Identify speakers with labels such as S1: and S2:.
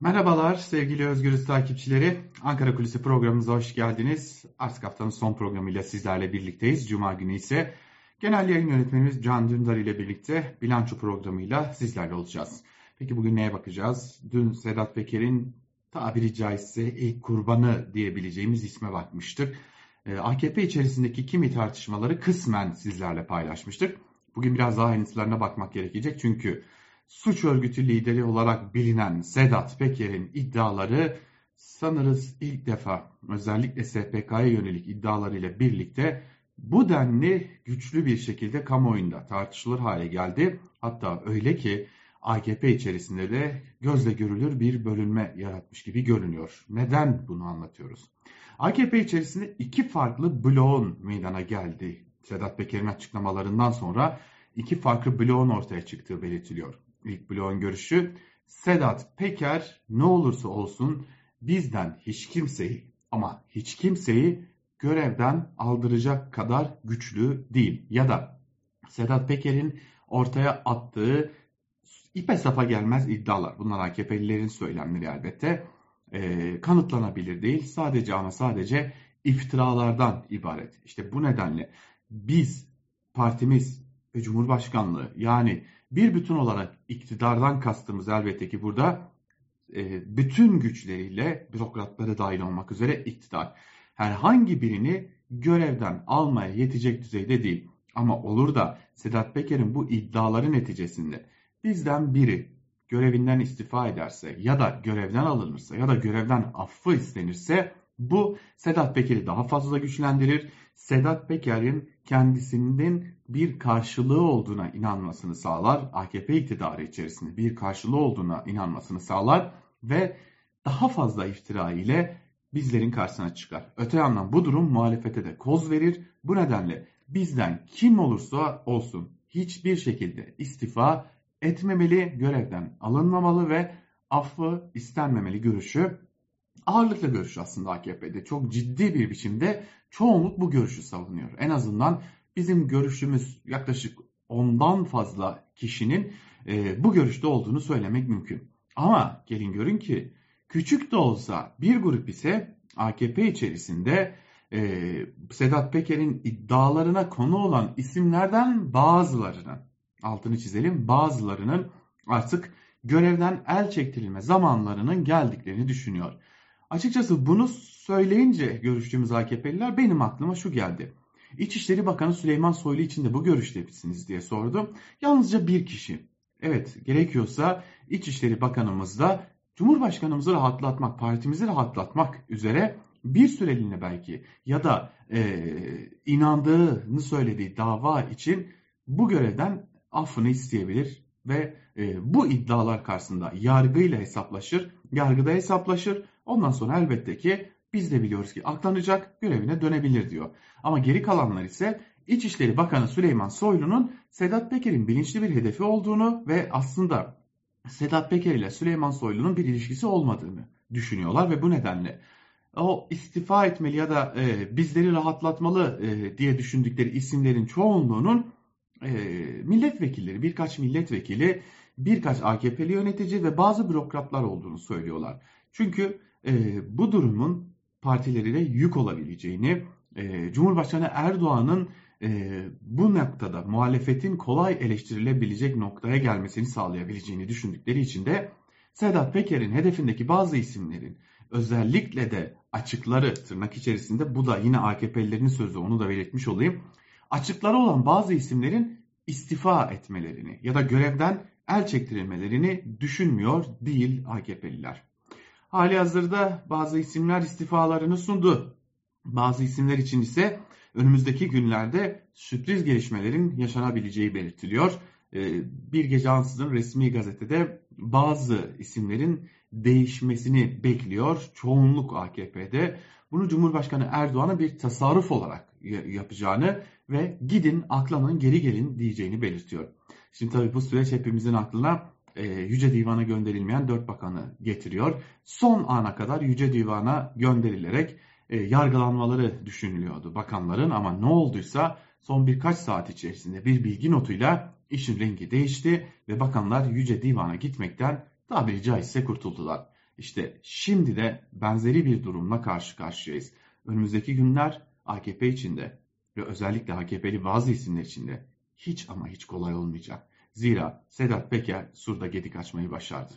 S1: Merhabalar sevgili Özgürüz takipçileri. Ankara Kulisi programımıza hoş geldiniz. Artık haftanın son programıyla sizlerle birlikteyiz. Cuma günü ise genel yayın yönetmenimiz Can Dündar ile birlikte bilanço programıyla sizlerle olacağız. Peki bugün neye bakacağız? Dün Sedat Peker'in tabiri caizse ilk kurbanı diyebileceğimiz isme bakmıştık. Ee, AKP içerisindeki kimi tartışmaları kısmen sizlerle paylaşmıştık. Bugün biraz daha ayrıntılarına bakmak gerekecek çünkü suç örgütü lideri olarak bilinen Sedat Peker'in iddiaları sanırız ilk defa özellikle SPK'ya yönelik iddialarıyla birlikte bu denli güçlü bir şekilde kamuoyunda tartışılır hale geldi. Hatta öyle ki AKP içerisinde de gözle görülür bir bölünme yaratmış gibi görünüyor. Neden bunu anlatıyoruz? AKP içerisinde iki farklı bloğun meydana geldi. Sedat Peker'in açıklamalarından sonra iki farklı bloğun ortaya çıktığı belirtiliyor. İlk bloğun görüşü Sedat Peker ne olursa olsun bizden hiç kimseyi ama hiç kimseyi görevden aldıracak kadar güçlü değil. Ya da Sedat Peker'in ortaya attığı ipe sapa gelmez iddialar. Bunlar AKP'lilerin söylemleri elbette. E, kanıtlanabilir değil. Sadece ama sadece iftiralardan ibaret. İşte bu nedenle biz partimiz ve Cumhurbaşkanlığı yani bir bütün olarak iktidardan kastımız elbette ki burada e, bütün güçleriyle bürokratları dahil olmak üzere iktidar herhangi birini görevden almaya yetecek düzeyde değil. Ama olur da Sedat Peker'in bu iddiaları neticesinde bizden biri görevinden istifa ederse ya da görevden alınırsa ya da görevden affı istenirse bu Sedat Peker'i daha fazla güçlendirir. Sedat Peker'in kendisinin bir karşılığı olduğuna inanmasını sağlar. AKP iktidarı içerisinde bir karşılığı olduğuna inanmasını sağlar ve daha fazla iftira ile bizlerin karşısına çıkar. Öte yandan bu durum muhalefete de koz verir. Bu nedenle bizden kim olursa olsun hiçbir şekilde istifa etmemeli, görevden alınmamalı ve affı istenmemeli görüşü ağırlıklı görüş aslında AKP'de. Çok ciddi bir biçimde çoğunluk bu görüşü savunuyor. En azından bizim görüşümüz yaklaşık ondan fazla kişinin e, bu görüşte olduğunu söylemek mümkün. Ama gelin görün ki küçük de olsa bir grup ise AKP içerisinde e, Sedat Peker'in iddialarına konu olan isimlerden bazılarının altını çizelim bazılarının artık görevden el çektirilme zamanlarının geldiklerini düşünüyor. Açıkçası bunu söyleyince görüştüğümüz AKP'liler benim aklıma şu geldi. İçişleri Bakanı Süleyman Soylu için de bu görüşte misiniz diye sordum. Yalnızca bir kişi. Evet gerekiyorsa İçişleri Bakanımız da Cumhurbaşkanımızı rahatlatmak, partimizi rahatlatmak üzere bir süreliğine belki ya da e, inandığını söylediği dava için bu görevden affını isteyebilir ve e, bu iddialar karşısında yargıyla hesaplaşır, yargıda hesaplaşır. Ondan sonra elbette ki biz de biliyoruz ki aklanacak, görevine dönebilir diyor. Ama geri kalanlar ise İçişleri Bakanı Süleyman Soylu'nun Sedat Peker'in bilinçli bir hedefi olduğunu ve aslında Sedat Peker ile Süleyman Soylu'nun bir ilişkisi olmadığını düşünüyorlar ve bu nedenle o istifa etmeli ya da e, bizleri rahatlatmalı e, diye düşündükleri isimlerin çoğunluğunun e, milletvekilleri, birkaç milletvekili, birkaç AKP'li yönetici ve bazı bürokratlar olduğunu söylüyorlar. Çünkü e, bu durumun partileriyle yük olabileceğini, e, Cumhurbaşkanı Erdoğan'ın e, bu noktada muhalefetin kolay eleştirilebilecek noktaya gelmesini sağlayabileceğini düşündükleri için de Sedat Peker'in hedefindeki bazı isimlerin özellikle de açıkları tırnak içerisinde bu da yine AKP'lilerin sözü onu da belirtmiş olayım. Açıkları olan bazı isimlerin istifa etmelerini ya da görevden el çektirilmelerini düşünmüyor değil AKP'liler. Hali hazırda bazı isimler istifalarını sundu. Bazı isimler için ise önümüzdeki günlerde sürpriz gelişmelerin yaşanabileceği belirtiliyor. Ee, bir gece ansızın resmi gazetede bazı isimlerin değişmesini bekliyor. Çoğunluk AKP'de bunu Cumhurbaşkanı Erdoğan'a bir tasarruf olarak yapacağını ve gidin aklanın geri gelin diyeceğini belirtiyor. Şimdi tabii bu süreç hepimizin aklına e, Yüce Divan'a gönderilmeyen dört bakanı getiriyor. Son ana kadar Yüce Divan'a gönderilerek e, yargılanmaları düşünülüyordu bakanların ama ne olduysa son birkaç saat içerisinde bir bilgi notuyla işin rengi değişti ve bakanlar Yüce Divan'a gitmekten tabiri caizse kurtuldular. İşte şimdi de benzeri bir durumla karşı karşıyayız. Önümüzdeki günler AKP içinde ve özellikle AKP'li bazı isimler içinde hiç ama hiç kolay olmayacak. Zira Sedat Peker Sur'da gedik açmayı başardı.